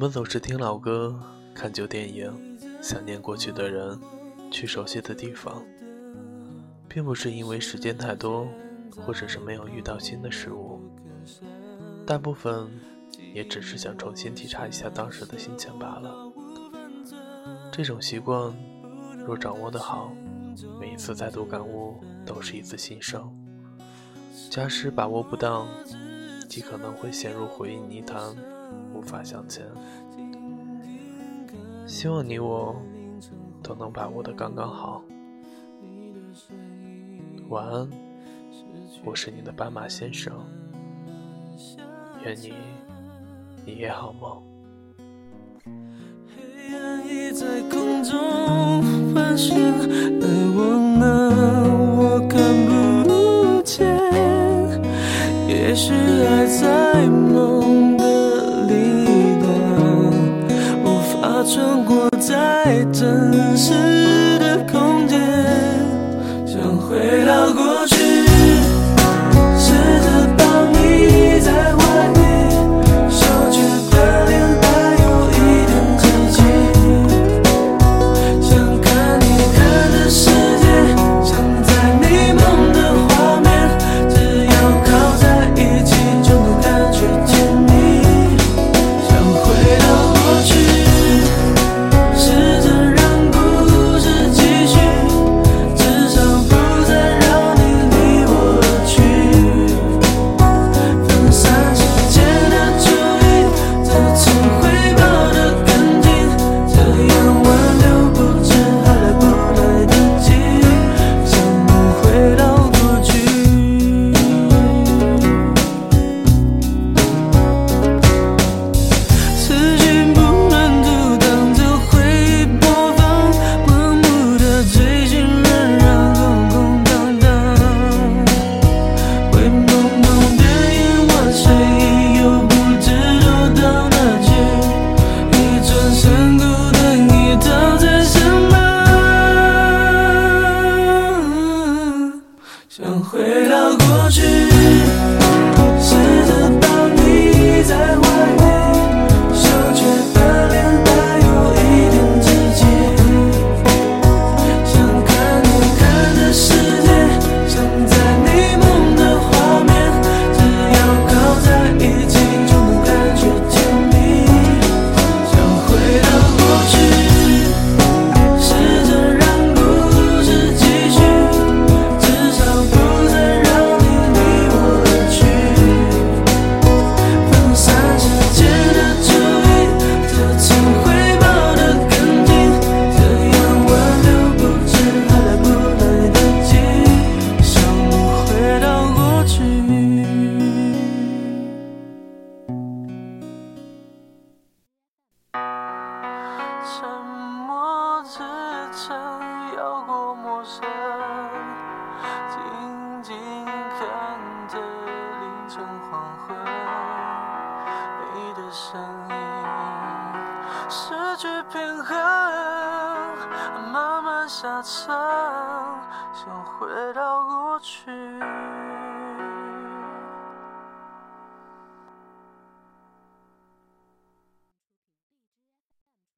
我们总是听老歌，看旧电影，想念过去的人，去熟悉的地方，并不是因为时间太多，或者是没有遇到新的事物，大部分也只是想重新体察一下当时的心情罢了。这种习惯，若掌握得好，每一次再度感悟都是一次新生。假使把握不当，极可能会陷入回忆泥潭，无法向前。希望你我都能把握的刚刚好。晚安，我是你的斑马先生。愿你一夜好梦。黑暗已在空中翻旋，而我呢，我看不见。也许爱在梦的里端，无法穿过在真实的空间，想回到过到过去，陌生，静静看着凌晨黄昏，你的身影失去平衡，慢慢下沉，想回到